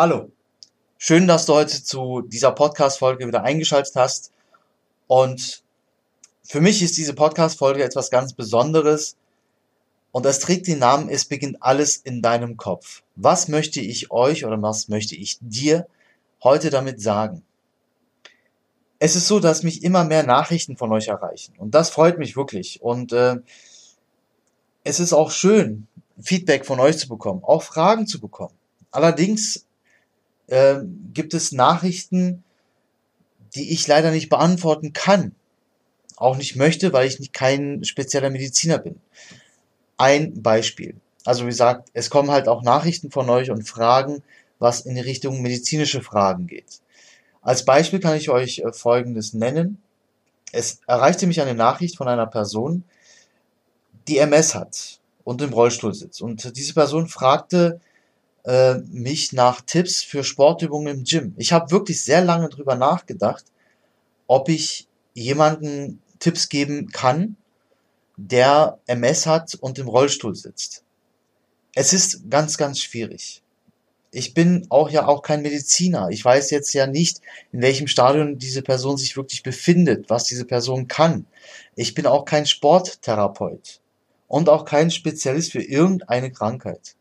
Hallo, schön, dass du heute zu dieser Podcast-Folge wieder eingeschaltet hast. Und für mich ist diese Podcast-Folge etwas ganz Besonderes. Und es trägt den Namen, es beginnt alles in deinem Kopf. Was möchte ich euch oder was möchte ich dir heute damit sagen? Es ist so, dass mich immer mehr Nachrichten von euch erreichen. Und das freut mich wirklich. Und äh, es ist auch schön, Feedback von euch zu bekommen, auch Fragen zu bekommen. Allerdings äh, gibt es Nachrichten, die ich leider nicht beantworten kann. Auch nicht möchte, weil ich nicht kein spezieller Mediziner bin. Ein Beispiel. Also wie gesagt, es kommen halt auch Nachrichten von euch und Fragen, was in die Richtung medizinische Fragen geht. Als Beispiel kann ich euch äh, Folgendes nennen. Es erreichte mich eine Nachricht von einer Person, die MS hat und im Rollstuhl sitzt. Und diese Person fragte, äh, mich nach Tipps für Sportübungen im Gym. Ich habe wirklich sehr lange drüber nachgedacht, ob ich jemanden Tipps geben kann, der MS hat und im Rollstuhl sitzt. Es ist ganz, ganz schwierig. Ich bin auch ja auch kein Mediziner. Ich weiß jetzt ja nicht, in welchem Stadion diese Person sich wirklich befindet, was diese Person kann. Ich bin auch kein Sporttherapeut und auch kein Spezialist für irgendeine Krankheit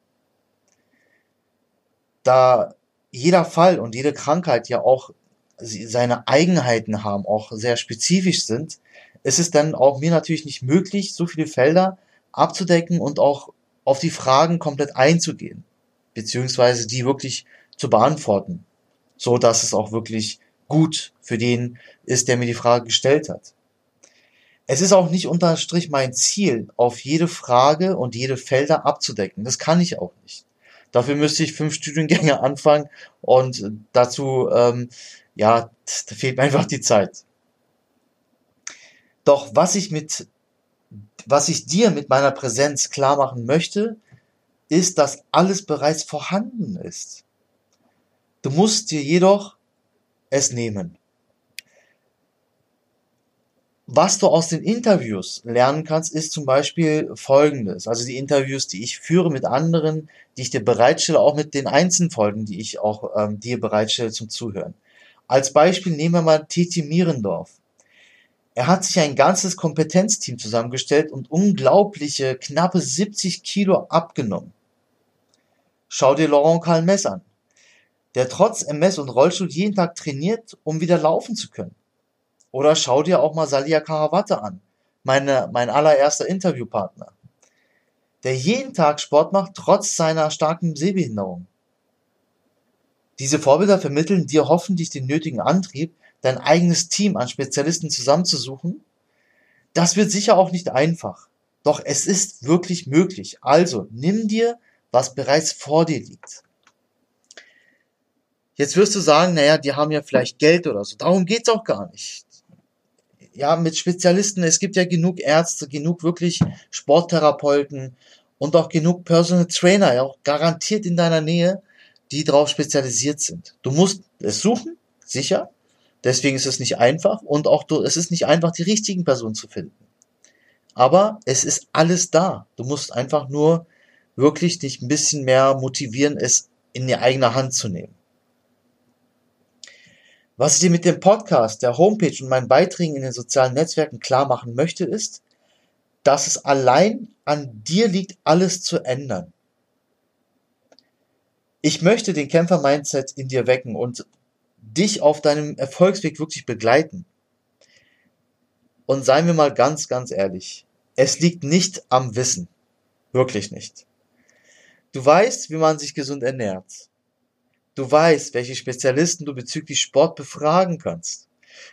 da jeder Fall und jede Krankheit ja auch seine Eigenheiten haben, auch sehr spezifisch sind, ist es dann auch mir natürlich nicht möglich, so viele Felder abzudecken und auch auf die Fragen komplett einzugehen, beziehungsweise die wirklich zu beantworten, so dass es auch wirklich gut für den ist, der mir die Frage gestellt hat. Es ist auch nicht unter Strich mein Ziel, auf jede Frage und jede Felder abzudecken. Das kann ich auch nicht. Dafür müsste ich fünf Studiengänge anfangen und dazu, ähm, ja, da fehlt mir einfach die Zeit. Doch was ich mit, was ich dir mit meiner Präsenz klar machen möchte, ist, dass alles bereits vorhanden ist. Du musst dir jedoch es nehmen. Was du aus den Interviews lernen kannst, ist zum Beispiel Folgendes. Also die Interviews, die ich führe mit anderen, die ich dir bereitstelle, auch mit den Einzelfolgen, die ich auch ähm, dir bereitstelle zum Zuhören. Als Beispiel nehmen wir mal Titi Mierendorf. Er hat sich ein ganzes Kompetenzteam zusammengestellt und unglaubliche knappe 70 Kilo abgenommen. Schau dir Laurent Calmes an, der trotz MS und Rollstuhl jeden Tag trainiert, um wieder laufen zu können. Oder schau dir auch mal Salia Karawatte an, meine, mein allererster Interviewpartner, der jeden Tag Sport macht, trotz seiner starken Sehbehinderung. Diese Vorbilder vermitteln dir hoffentlich den nötigen Antrieb, dein eigenes Team an Spezialisten zusammenzusuchen. Das wird sicher auch nicht einfach. Doch es ist wirklich möglich. Also nimm dir, was bereits vor dir liegt. Jetzt wirst du sagen, naja, die haben ja vielleicht Geld oder so. Darum geht's auch gar nicht ja, mit Spezialisten, es gibt ja genug Ärzte, genug wirklich Sporttherapeuten und auch genug Personal Trainer, ja, auch garantiert in deiner Nähe, die darauf spezialisiert sind. Du musst es suchen, sicher. Deswegen ist es nicht einfach und auch du, es ist nicht einfach, die richtigen Personen zu finden. Aber es ist alles da. Du musst einfach nur wirklich dich ein bisschen mehr motivieren, es in die eigene Hand zu nehmen. Was ich dir mit dem Podcast, der Homepage und meinen Beiträgen in den sozialen Netzwerken klar machen möchte, ist, dass es allein an dir liegt, alles zu ändern. Ich möchte den Kämpfer-Mindset in dir wecken und dich auf deinem Erfolgsweg wirklich begleiten. Und seien wir mal ganz, ganz ehrlich, es liegt nicht am Wissen. Wirklich nicht. Du weißt, wie man sich gesund ernährt. Du weißt, welche Spezialisten du bezüglich Sport befragen kannst.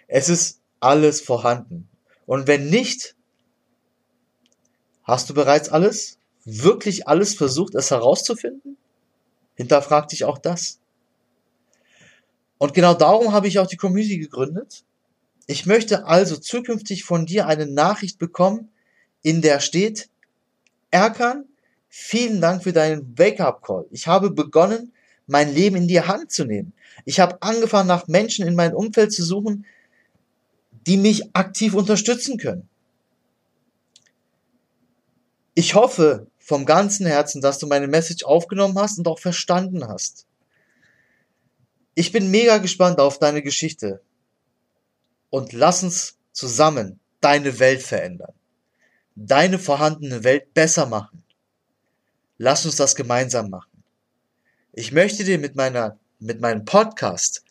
Es ist alles vorhanden. Und wenn nicht, hast du bereits alles, wirklich alles versucht, es herauszufinden? Hinterfrag dich auch das. Und genau darum habe ich auch die Community gegründet. Ich möchte also zukünftig von dir eine Nachricht bekommen, in der steht, Erkan, vielen Dank für deinen Wake-up-Call. Ich habe begonnen, mein Leben in die Hand zu nehmen. Ich habe angefangen, nach Menschen in meinem Umfeld zu suchen, die mich aktiv unterstützen können. Ich hoffe vom ganzen Herzen, dass du meine Message aufgenommen hast und auch verstanden hast. Ich bin mega gespannt auf deine Geschichte. Und lass uns zusammen deine Welt verändern. Deine vorhandene Welt besser machen. Lass uns das gemeinsam machen. Ich möchte dir mit meiner, mit meinem Podcast,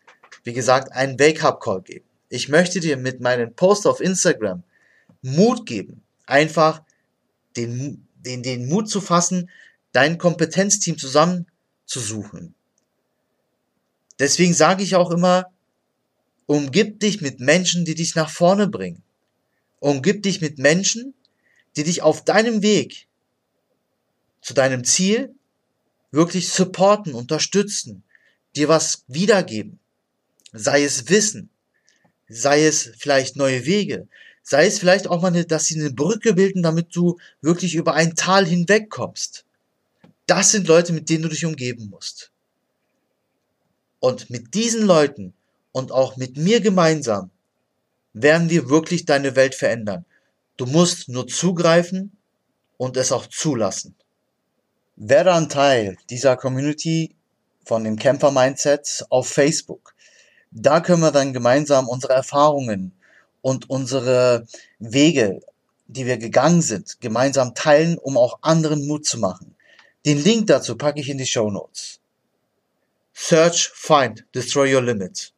wie gesagt, einen Wake-up-Call geben. Ich möchte dir mit meinen Posts auf Instagram Mut geben. Einfach den, den, den Mut zu fassen, dein Kompetenzteam zusammenzusuchen. Deswegen sage ich auch immer, umgib dich mit Menschen, die dich nach vorne bringen. Umgib dich mit Menschen, die dich auf deinem Weg zu deinem Ziel wirklich supporten, unterstützen, dir was wiedergeben. Sei es Wissen, sei es vielleicht neue Wege, sei es vielleicht auch mal, eine, dass sie eine Brücke bilden, damit du wirklich über ein Tal hinwegkommst. Das sind Leute, mit denen du dich umgeben musst. Und mit diesen Leuten und auch mit mir gemeinsam werden wir wirklich deine Welt verändern. Du musst nur zugreifen und es auch zulassen. Werde ein Teil dieser Community von dem Kämpfer Mindset auf Facebook. Da können wir dann gemeinsam unsere Erfahrungen und unsere Wege, die wir gegangen sind, gemeinsam teilen, um auch anderen Mut zu machen. Den Link dazu packe ich in die Show Notes. Search, find, destroy your limits.